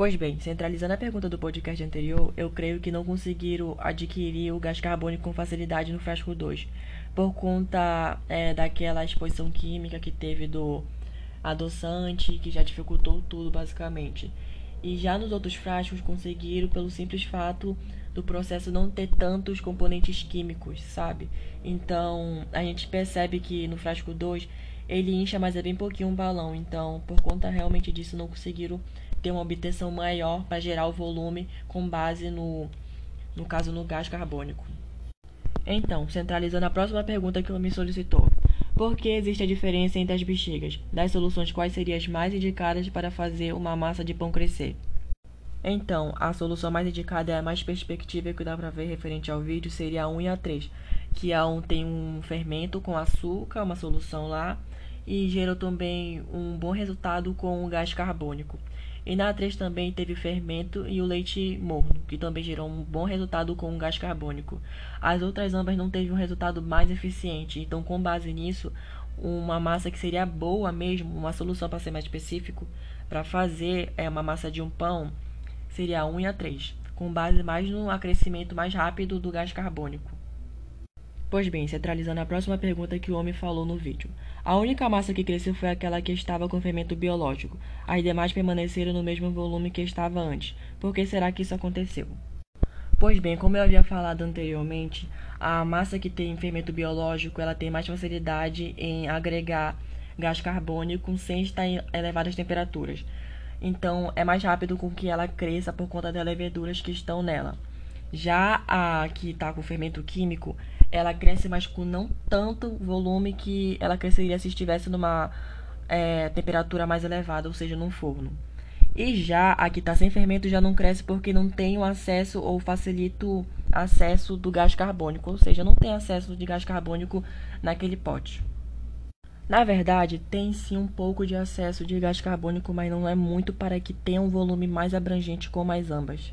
Pois bem, centralizando a pergunta do podcast anterior, eu creio que não conseguiram adquirir o gás carbônico com facilidade no frasco 2, por conta é, daquela exposição química que teve do adoçante, que já dificultou tudo basicamente. E já nos outros frascos conseguiram pelo simples fato do processo não ter tantos componentes químicos, sabe? Então a gente percebe que no frasco 2 ele incha, mas é bem pouquinho um balão. Então, por conta realmente disso, não conseguiram ter uma obtenção maior para gerar o volume com base no, no caso, no gás carbônico. Então, centralizando a próxima pergunta que me solicitou. Por que existe a diferença entre as bexigas? Das soluções, quais seriam as mais indicadas para fazer uma massa de pão crescer? Então, a solução mais indicada é a mais perspectiva que dá para ver referente ao vídeo seria a 1 e a 3, que a 1 tem um fermento com açúcar, uma solução lá, e gerou também um bom resultado com o gás carbônico. E na 3 também teve fermento e o leite morno, que também gerou um bom resultado com o gás carbônico. As outras ambas não teve um resultado mais eficiente, então com base nisso, uma massa que seria boa mesmo, uma solução para ser mais específico, para fazer é uma massa de um pão, seria a 1 e a 3, com base mais no acrescimento mais rápido do gás carbônico. Pois bem, centralizando a próxima pergunta que o homem falou no vídeo. A única massa que cresceu foi aquela que estava com fermento biológico. As demais permaneceram no mesmo volume que estava antes. Por que será que isso aconteceu? Pois bem, como eu havia falado anteriormente, a massa que tem fermento biológico, ela tem mais facilidade em agregar gás carbônico sem estar em elevadas temperaturas. Então, é mais rápido com que ela cresça por conta das leveduras que estão nela. Já a que está com fermento químico, ela cresce, mas com não tanto volume que ela cresceria se estivesse numa é, temperatura mais elevada, ou seja, num forno. E já a que está sem fermento já não cresce porque não tem o acesso ou facilita o acesso do gás carbônico, ou seja, não tem acesso de gás carbônico naquele pote. Na verdade, tem sim um pouco de acesso de gás carbônico, mas não é muito para que tenha um volume mais abrangente como as ambas.